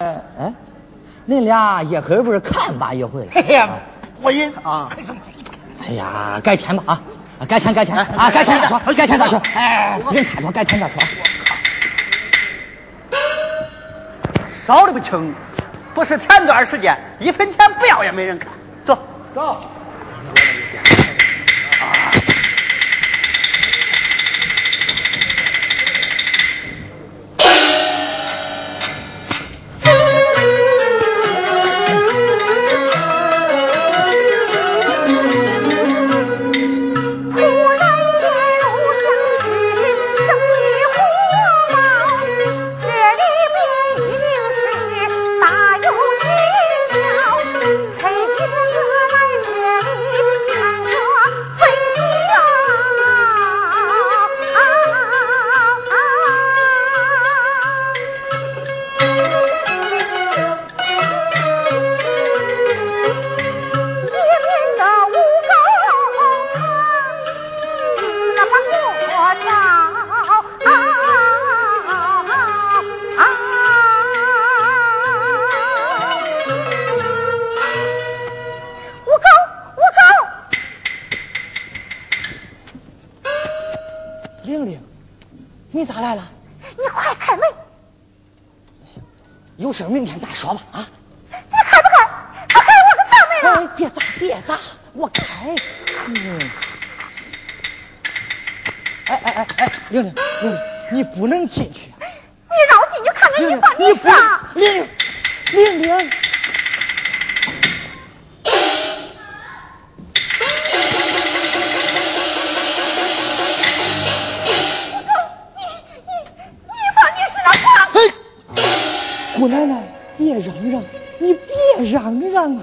呃，哎，恁俩一会儿不是看吧一回了？哎呀，过瘾啊！哎呀，改天吧啊，改天改天啊，改天再说，改天再说。哎，人太多，改天再说。少的不轻，不是前段时间一分钱不要也没人看。走走。明天再说吧啊！你开不开？开我可倒霉了！别砸，别砸，我开。嗯。哎哎哎哎，玲玲玲玲，你不能进去。你让我进去看看你放你啥？玲玲玲玲。姑奶奶，别嚷嚷，你别嚷嚷啊！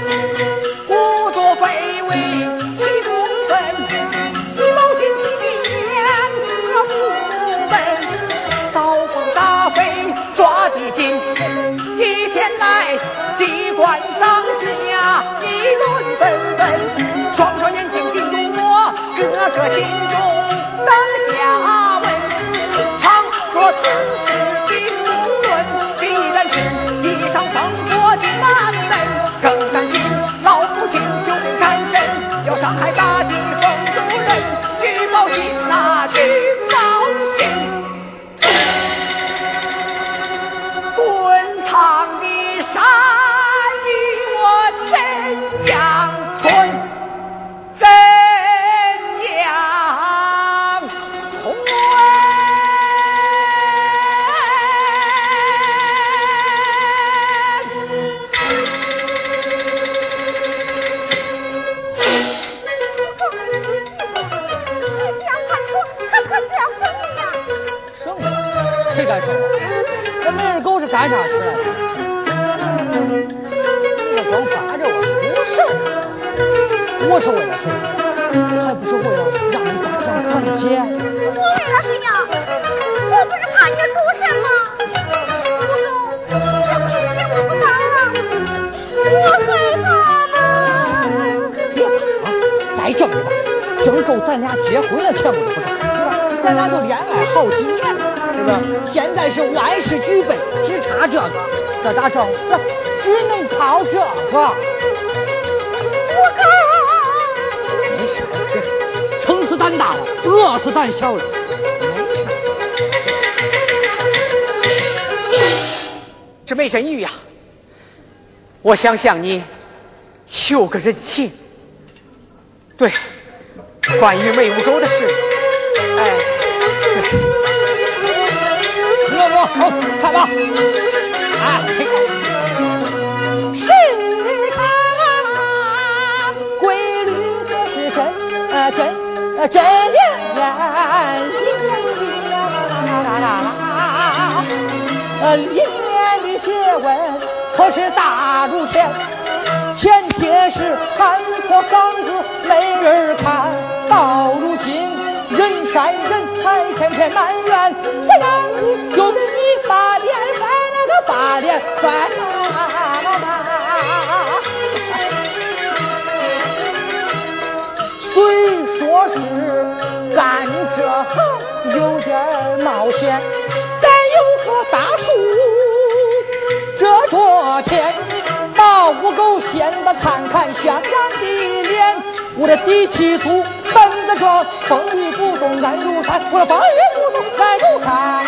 Thank you. 真够咱俩结婚了前五的，对吧？咱俩都恋爱好几年了，对吧？现在是万事俱备，只差这个，这咋整？那只能靠这个。没事，没事，撑死胆大了，饿死胆小了，没这。这没神谕呀，我想向你求个人情。对。关于梅五狗的事，哎，对，我我好，看吧，啊，退下。是他，规律可是真啊真啊真灵验灵啊，灵验的学问可是大如天。前些时看破房子没人看，到如今人山人海，天天埋怨，我让你就给你把脸翻了个把脸翻。虽说是干这行有点冒险，咱有棵大树我的底气足，胆子壮，风雨不动安如山，我的风雨不动安如山。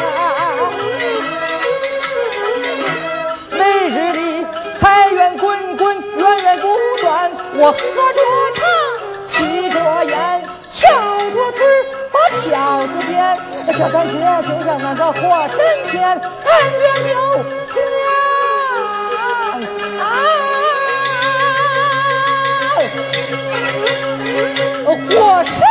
每日里财源滚滚，源源不断，我喝着茶，吸着烟，翘着嘴把票子点，这感觉就像那个活神仙，感觉就活神仙！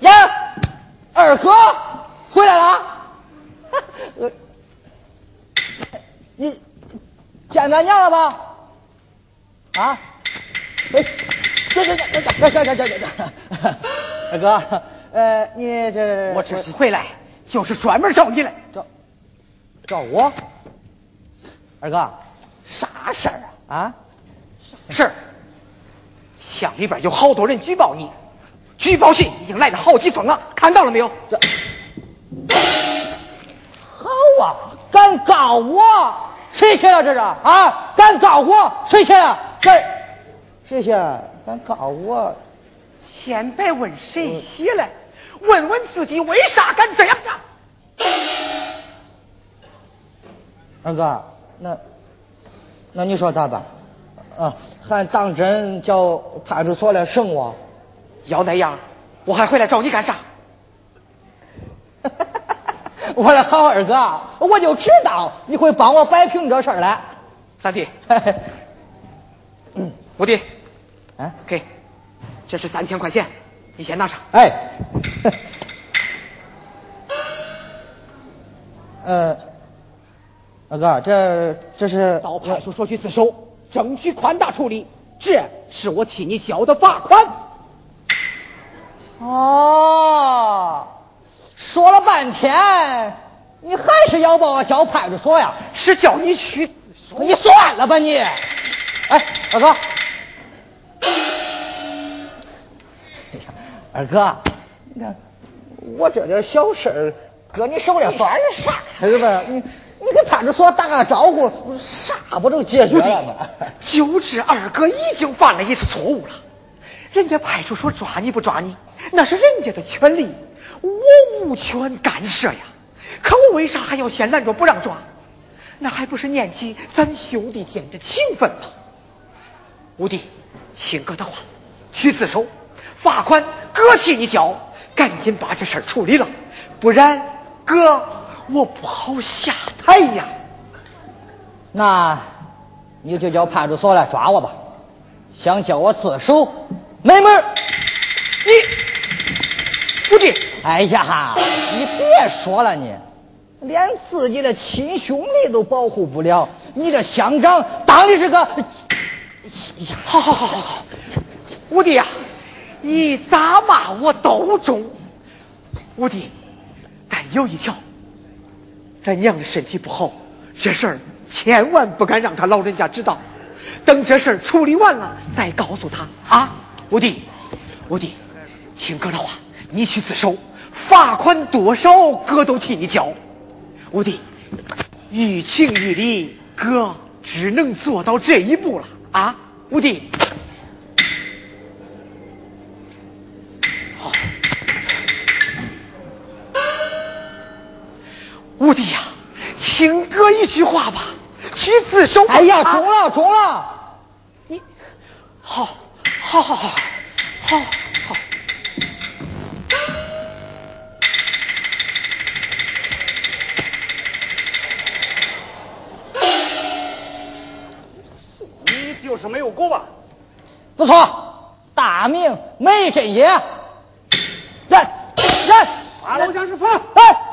呀，二哥回来了。你见咱娘了吧？啊？哎，这这这这这这这这这，二哥，呃，你这我这次回来就是专门找你来。找找我，二哥，啥事儿啊？啊？事儿，乡里边有好多人举报你，举报信已经来了好几封了，看到了没有？这好啊，敢告我？谁写的这是啊？敢告我？谁写的？谁谁写？敢告我？先别问谁写的，问问自己为啥敢这样干？二哥，那那你说咋办？啊，还当真叫派出所来审我？要那样，我还回来找你干啥？我的好二哥，我就知道你会帮我摆平这事儿来。三弟，五弟，啊，给，这是三千块钱，你先拿上。哎，呃，二哥，这这是到派出所去自首，争取宽大处理，这是我替你交的罚款。哦，说了半天，你还是要把我交派出所呀？是叫你去自首。你算了吧你！哎，二哥，二哥，你看我这点小事儿，搁你手里算是啥？是吧？你你给派出所打个招呼，啥不都解决了吗？就是二哥已经犯了一次错误了，人家派出所抓你不抓你，那是人家的权利，我无权干涉呀。可我为啥还要先拦着不让抓？那还不是念起咱兄弟间的情分吗？五弟，听哥的话，去自首，罚款哥替你交，赶紧把这事儿处理了，不然哥我不好下台呀。那你就叫派出所来抓我吧。想叫我自首，没门儿！你，五弟，哎呀，你别说了你，连自己的亲兄弟都保护不了，你这乡长当的是个……呀，好好好好好，五弟呀、你咋骂我都中。五弟，但有一条，咱娘的身体不好，这事儿千万不敢让他老人家知道。等这事儿处理完了，再告诉他啊。五弟，五弟，听哥的话，你去自首，罚款多少哥都替你交。五弟，于情于理，哥只能做到这一步了啊！五弟，五弟呀、听哥一句话吧，去自首。哎呀，中了，中了！你，好，好好好，好好。你就是没有过吧？不错，大名梅振业。来来，把录像室封。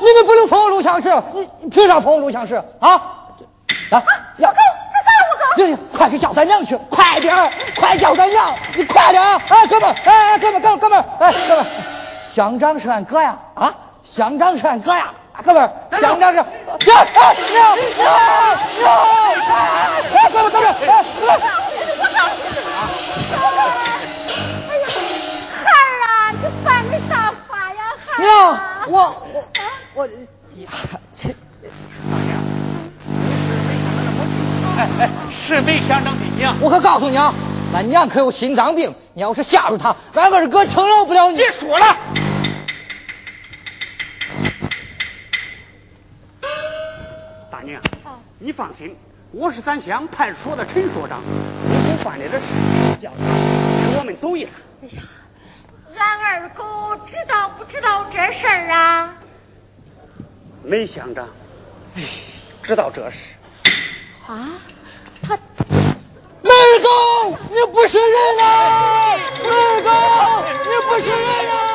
哎，你们不能封录像室，你你凭啥封录像室啊？来，要狗，这啥？快去叫咱娘去，快点快叫咱娘，你快点哎，哥们哎哎，哥们哥们哥们哎，哥们乡长是俺哥呀啊，乡长是俺哥呀，哥们乡长是娘娘娘娘，哎，哥们哥们哎，哎呀，孩儿啊，你犯的啥法呀，孩儿？娘，我我我呀这。哎哎，是没乡长的娘，我可告诉你啊，俺娘可有心脏病，你要是吓着她，俺二哥轻饶不了你。别说了，大娘，你放心，我是咱乡派出所的陈所长，我府办理的事，叫他跟我们走一趟。哎呀，俺二狗知道不知道这事儿啊？梅乡长，知道这事。啊，他梅二狗，你不是人啊！梅二狗，你不是人啊！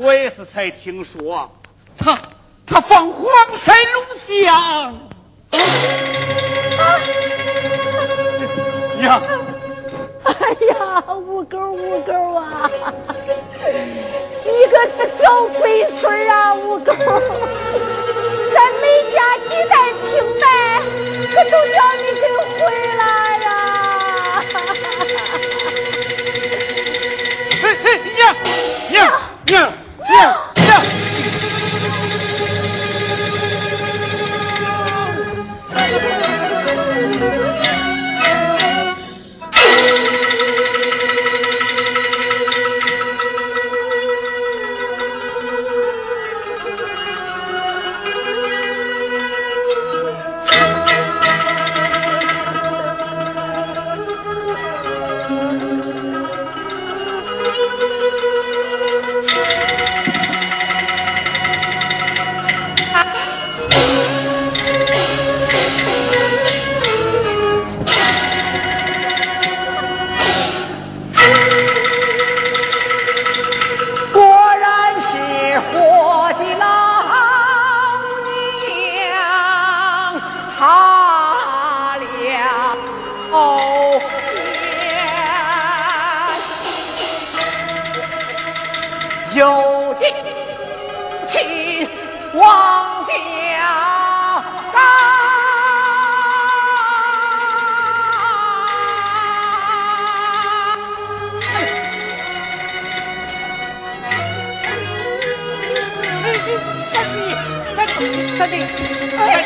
我也是才听说。他。他放黄山录像，娘，哎呀，五狗五狗啊，你可是小龟孙啊，五狗，咱每家几代清白，可都叫你给毁了呀！哎哎，Yeah.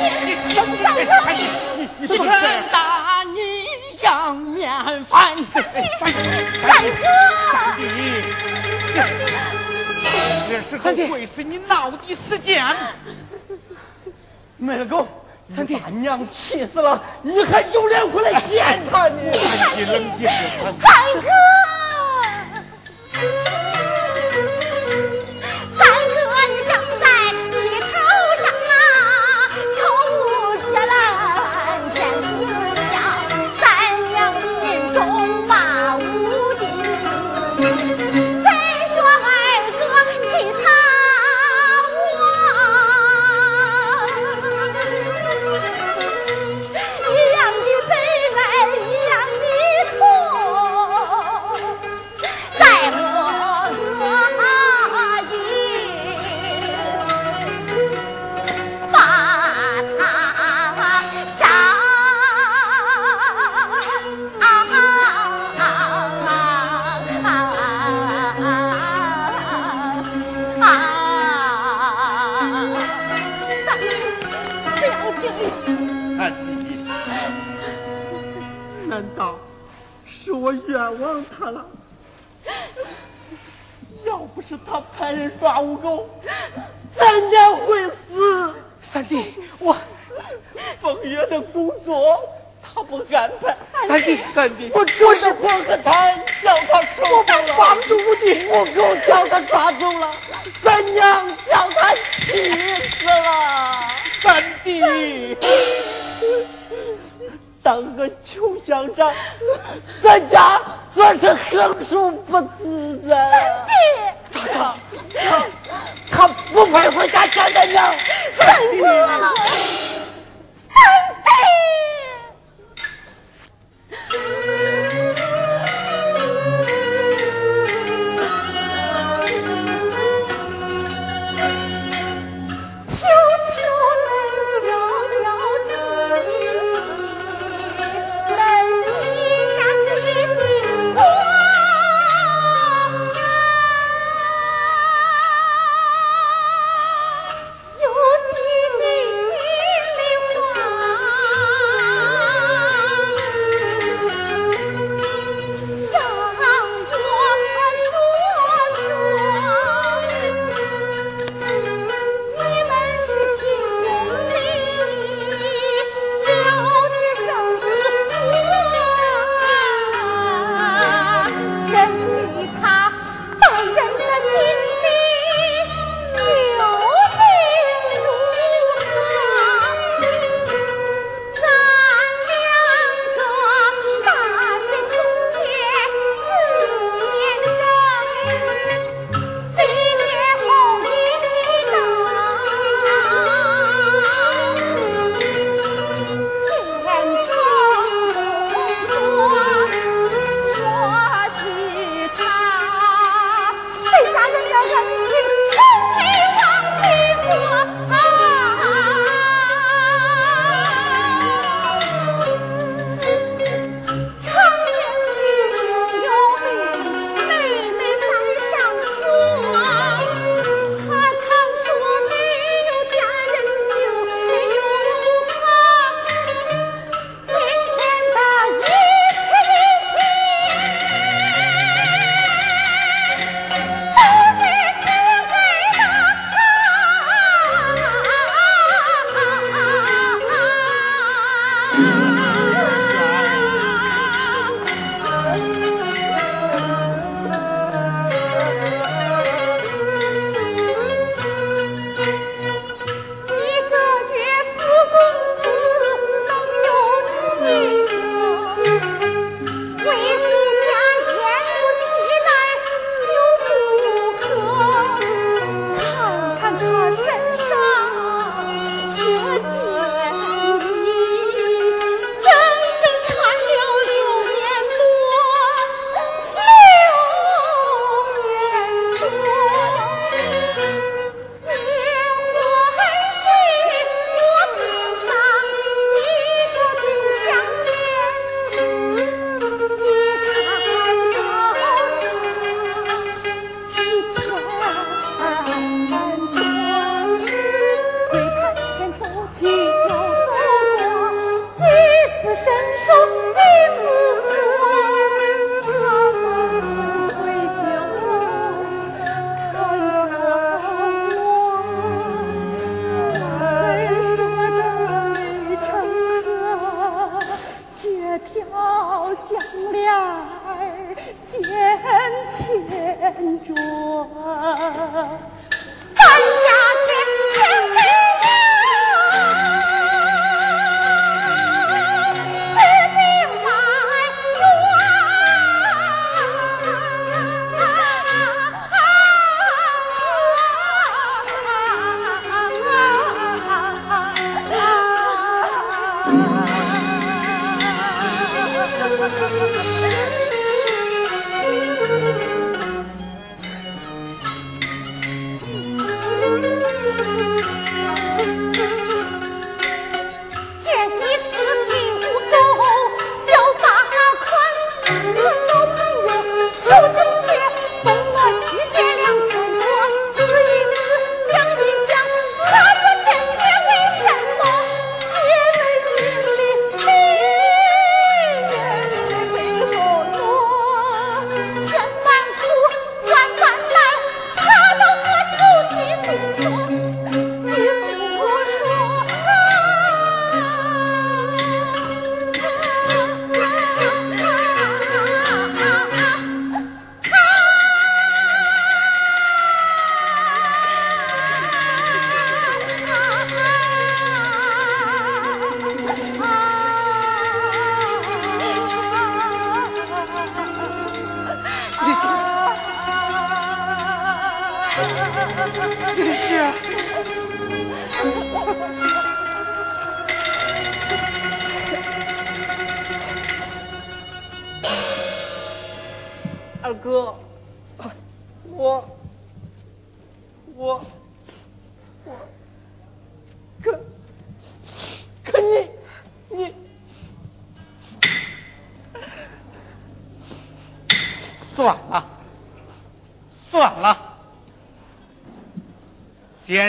娘娘娘娘。气死了！你还有脸回来见他呢？冷静，三哥。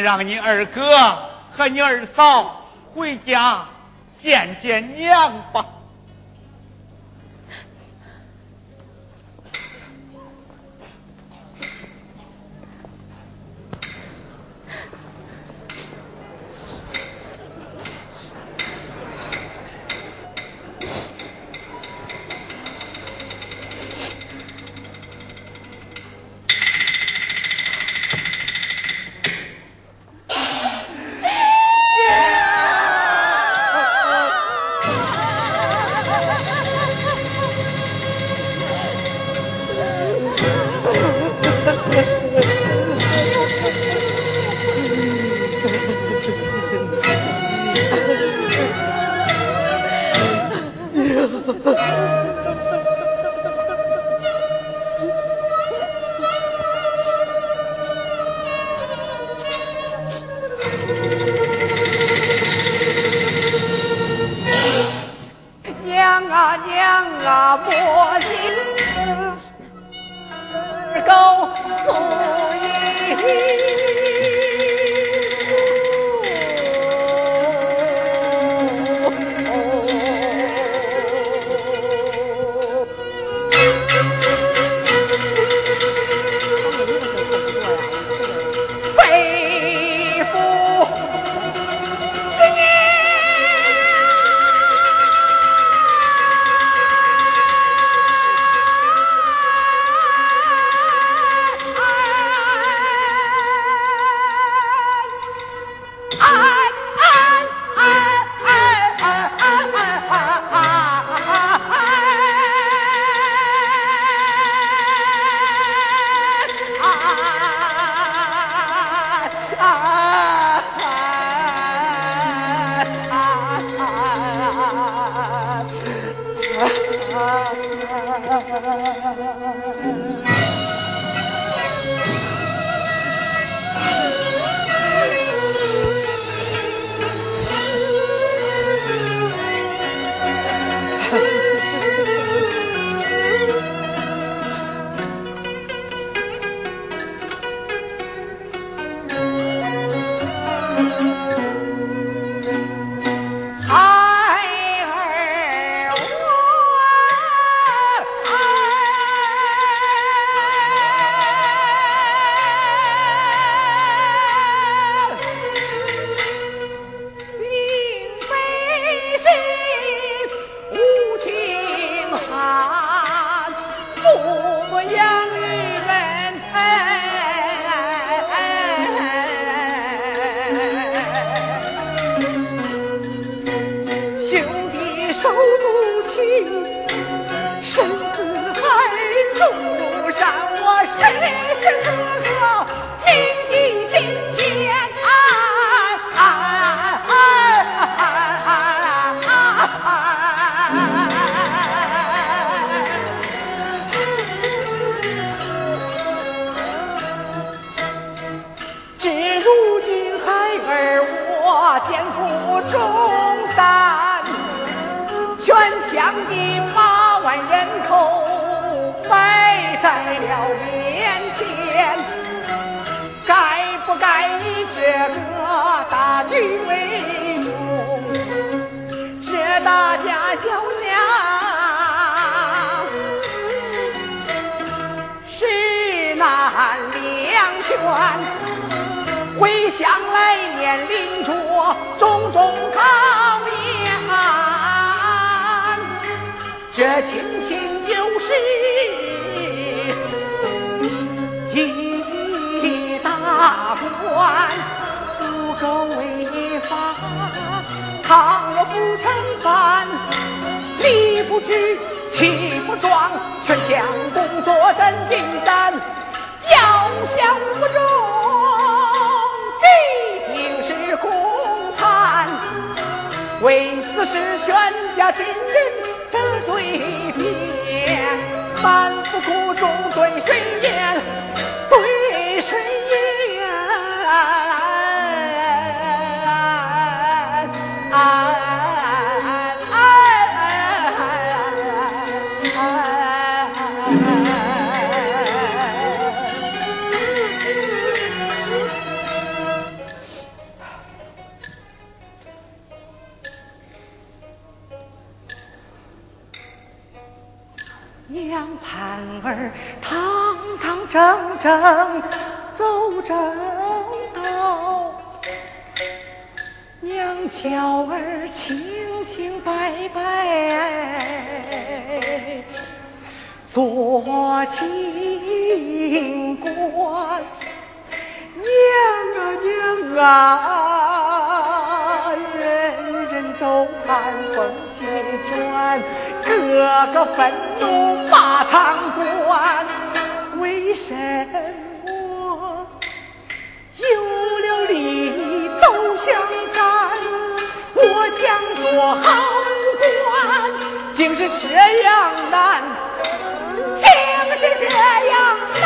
让你二哥和你二嫂回家见见娘吧。这个大局为重，这大家小家，是难两全。回想来年临着种种考验，这亲情就是。大关，不够违法，倘若不成办，理不直，气不壮，全项工作真进展，要想不中。必定是公判，为此事全家亲人得罪辩，满腹苦衷对谁言？对谁哎哎哎娘盼儿堂堂正正走正巧儿清清白白做清官。娘啊娘啊，人人都看风起转，个个愤怒发堂官。为什我好官，竟是这样难，竟是这样难。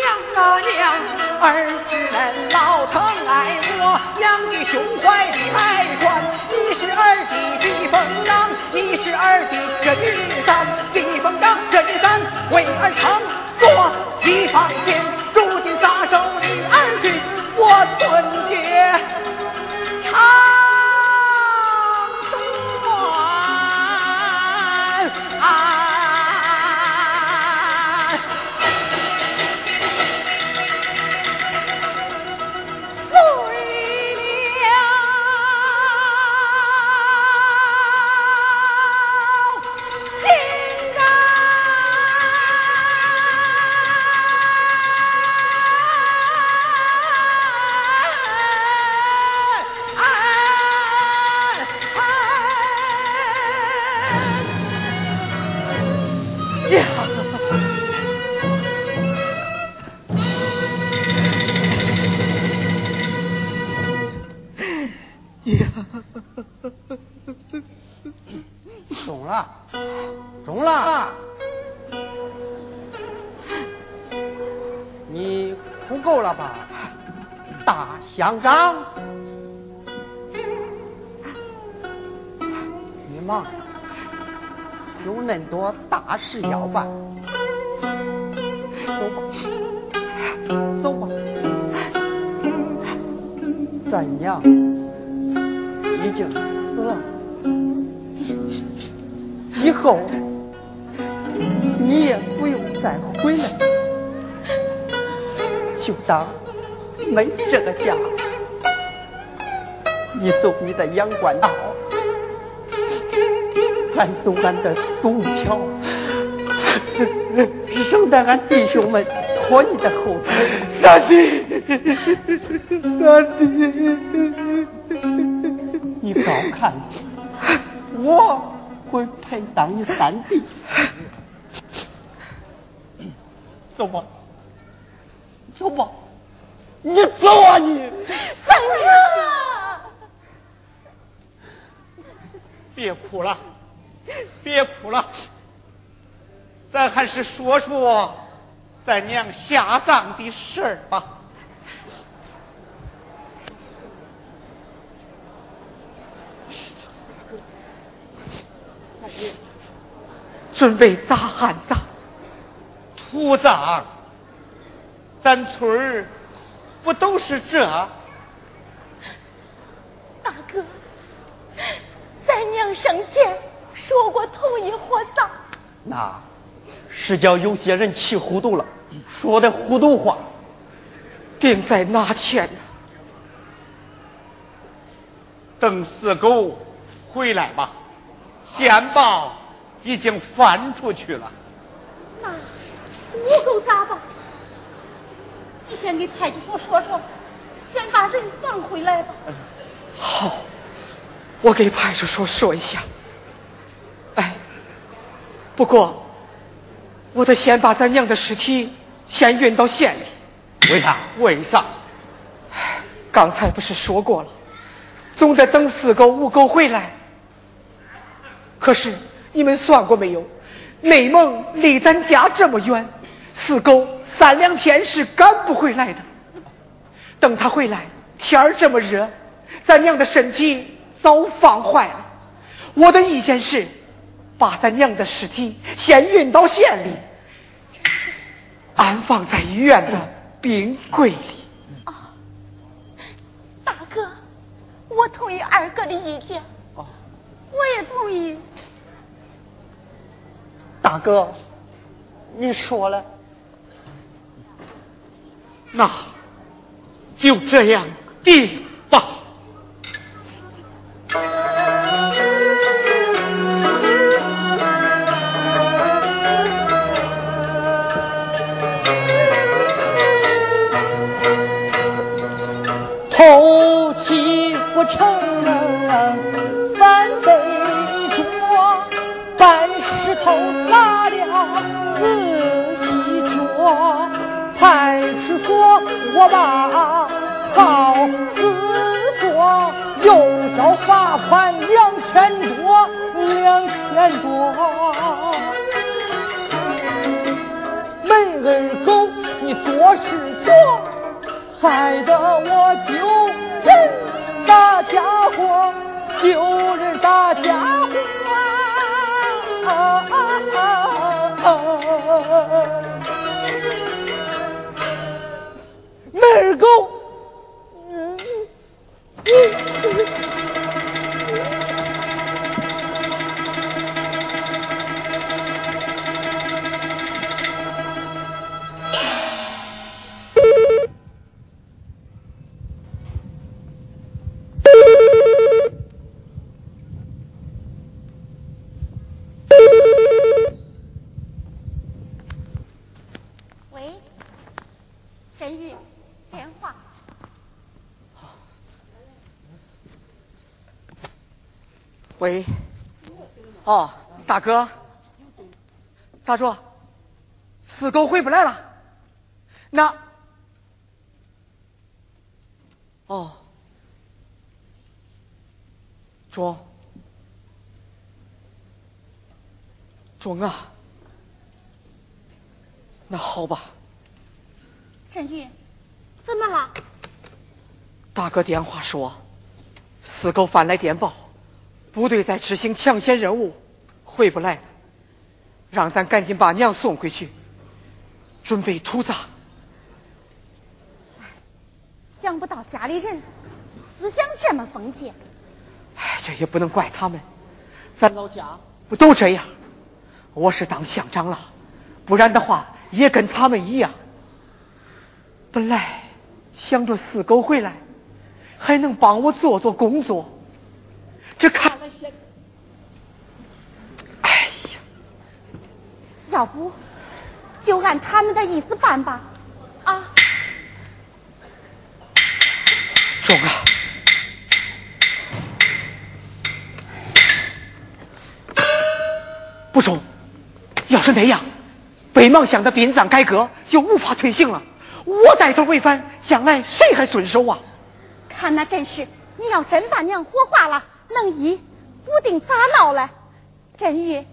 娘啊娘，儿只能老疼爱我，娘的胸怀这一山，避风港这一山为儿常做一方大事要办，走吧，走吧。咱娘已经死了。以后你也不用再回来，就当没这个家。你走你的阳关道，俺走俺的独木桥，省得俺弟兄们拖你的后腿。三弟，三弟，你高看我会配当你三弟。走吧，走吧，你走啊你！三哥，别哭了，别哭了，咱还是说说咱娘下葬的事儿吧。准备咋汉葬？土葬，咱村儿不都是这？大哥，咱娘生前说过同意火葬，那是叫有些人气糊涂了，说的糊涂话。定在哪天呢？等四狗回来吧，电报已经翻出去了。那五狗咋办？你先给派出所说说，先把人放回来吧。好，我给派出所说一下。哎，不过我得先把咱娘的尸体先运到县里。为啥？为啥？刚才不是说过了，总得等四狗五狗回来。可是你们算过没有？内蒙离咱家这么远，四狗三两天是赶不回来的。等他回来，天儿这么热，咱娘的身体早放坏了。我的意见是，把咱娘的尸体先运到县里，安放在医院的。冰柜里。啊，大哥，我同意二哥的意见。哦，我也同意。大哥，你说了，那就这样定吧。后期不成，反被捉，搬石头砸了自己脚，派出所我把告自作，又交罚款两千多，两千多。门儿狗，你做事错。害得我丢人大家伙，丢人大家伙啊！门儿狗。哦，大哥，咋着？四狗回不来了？那，哦，中，中啊，那好吧。振玉，怎么了？大哥电话说，四狗发来电报。部队在执行抢险任务，回不来，让咱赶紧把娘送回去，准备土葬。想不到家里人思想这么封建。哎，这也不能怪他们，咱老家不都这样？我是当乡长了，不然的话也跟他们一样。本来想着四狗回来，还能帮我做做工作。这看了些，哎呀，要不就按他们的意思办吧，啊？中啊！不中！要是那样，北邙乡的殡葬改革就无法推行了。我带头违反，将来谁还遵守啊？看那阵势，你要真把娘火化了。能医不定咋闹了，振宇，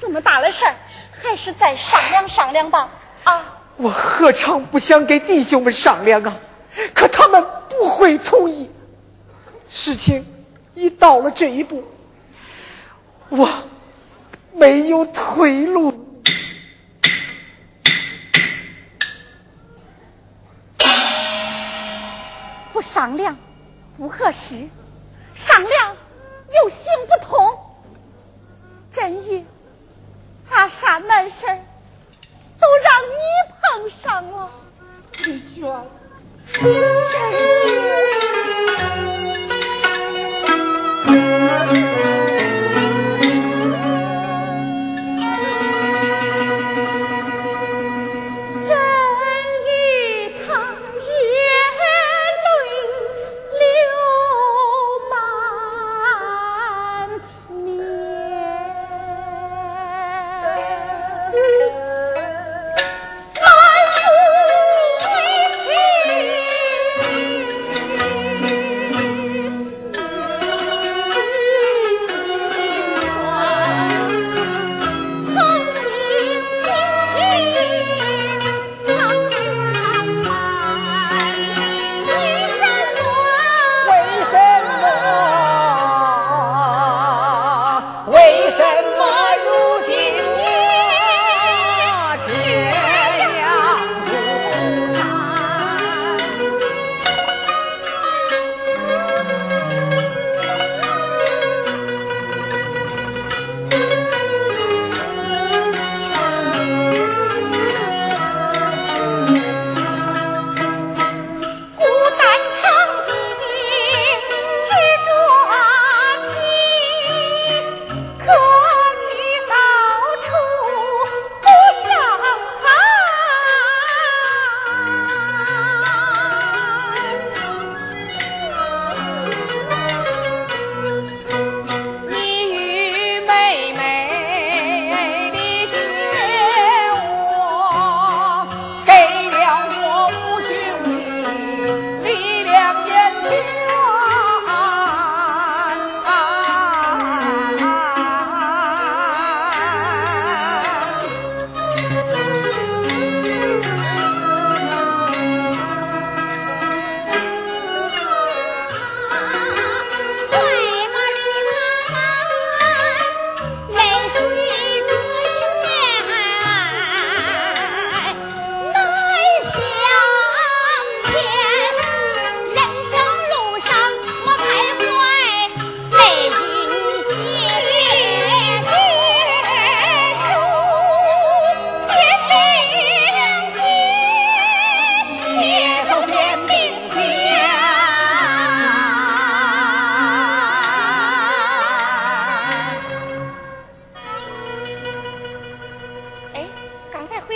这么大的事儿，还是再商量商量吧。啊！我何尝不想给弟兄们商量啊？可他们不会同意。事情已到了这一步，我没有退路。不商量，不合适。商量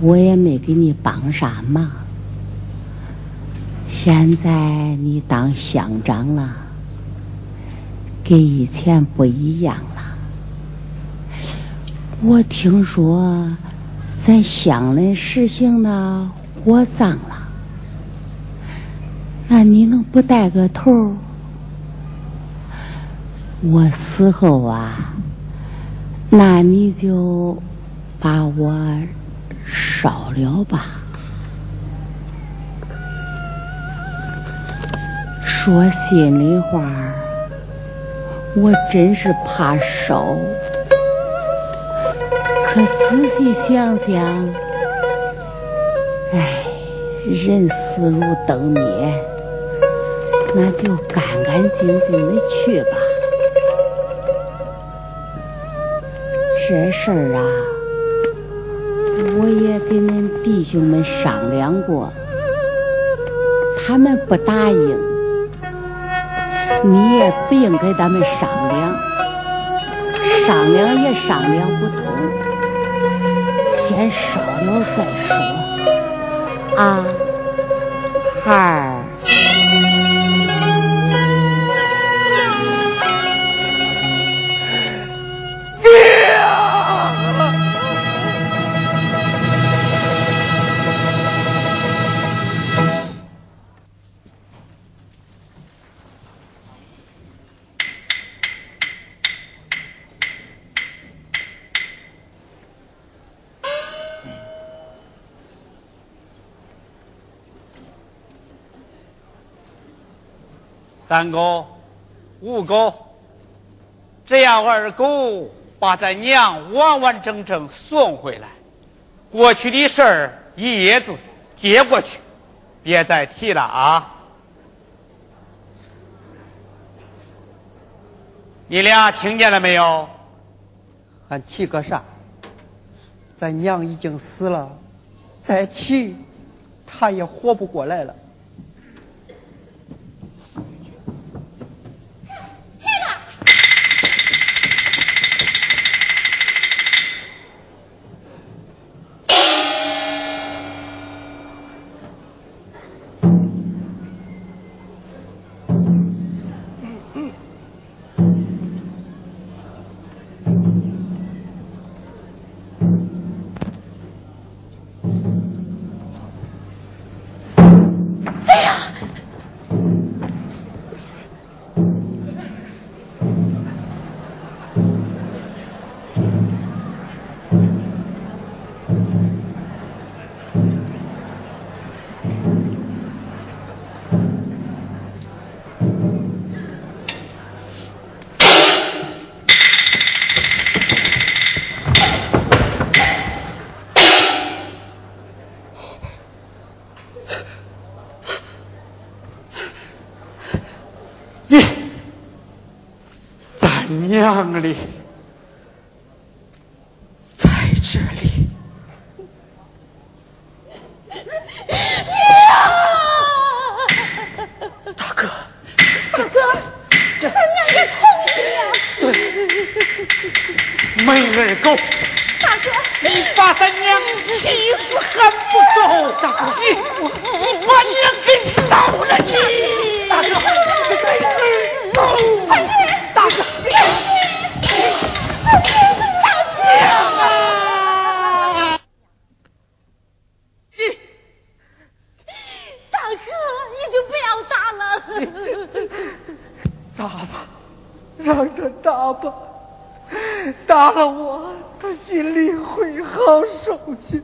我也没给你帮啥忙。现在你当乡长了，跟以前不一样了。我听说咱乡里实行了火葬了。那你能不带个头？我死后啊，那你就把我烧了吧。说心里话，我真是怕烧。可仔细想想，哎，人死如灯灭。那就干干净净的去吧。这事儿啊，我也跟恁弟兄们商量过，他们不答应。你也不用跟他们商量，商量也商量不通。先烧了再说，啊，孩儿。三狗、五狗，只要二狗把咱娘完完整整送回来，过去的事儿一叶子接过去，别再提了啊！你俩听见了没有？还提个啥？咱娘已经死了，再提，她也活不过来了。娘哩，在这里，娘，大哥，大哥，咱娘也同意了。没二狗，大哥，你把咱娘气死还不走？大哥，你你把娘给烧了你！大哥，走，大哥。大哥，你就不要打了。打吧，让他打吧，打了我，他心里会好受些。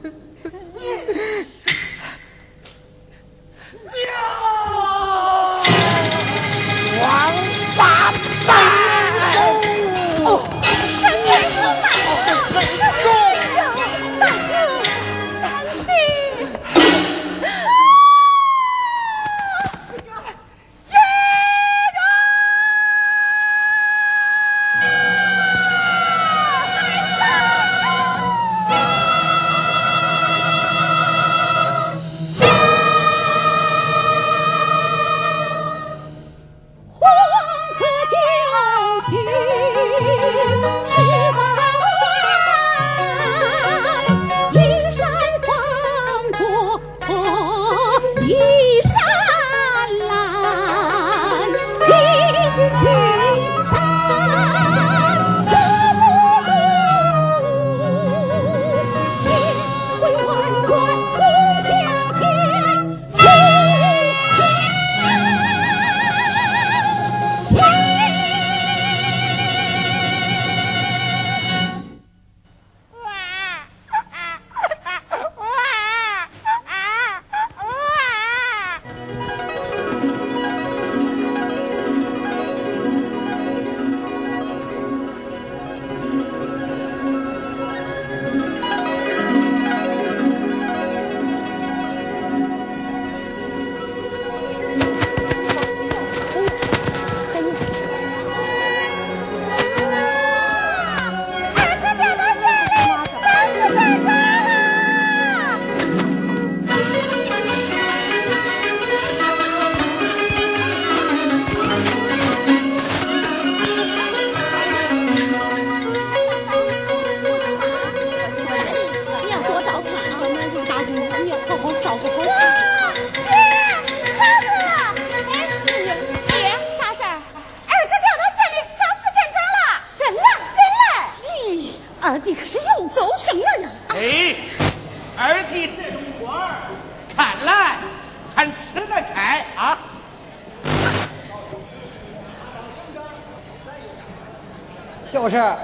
就是，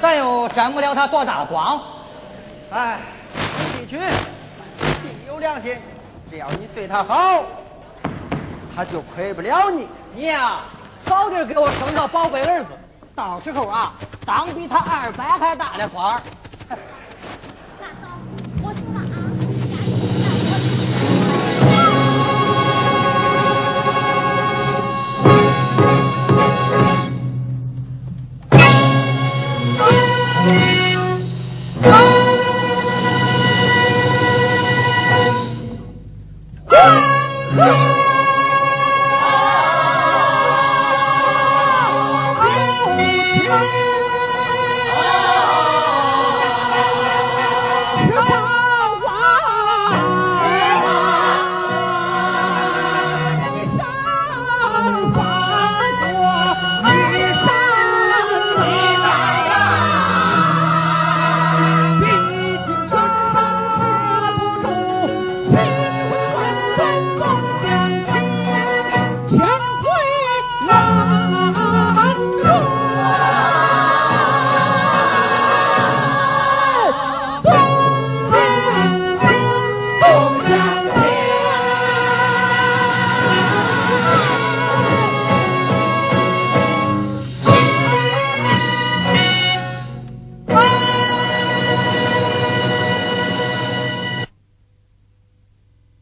咱又沾不了他多大光。哎，李军，你有良心，只要你对他好，他就亏不了你。你呀，早点给我生个宝贝儿子，到时候啊，当比他二百还大的官儿。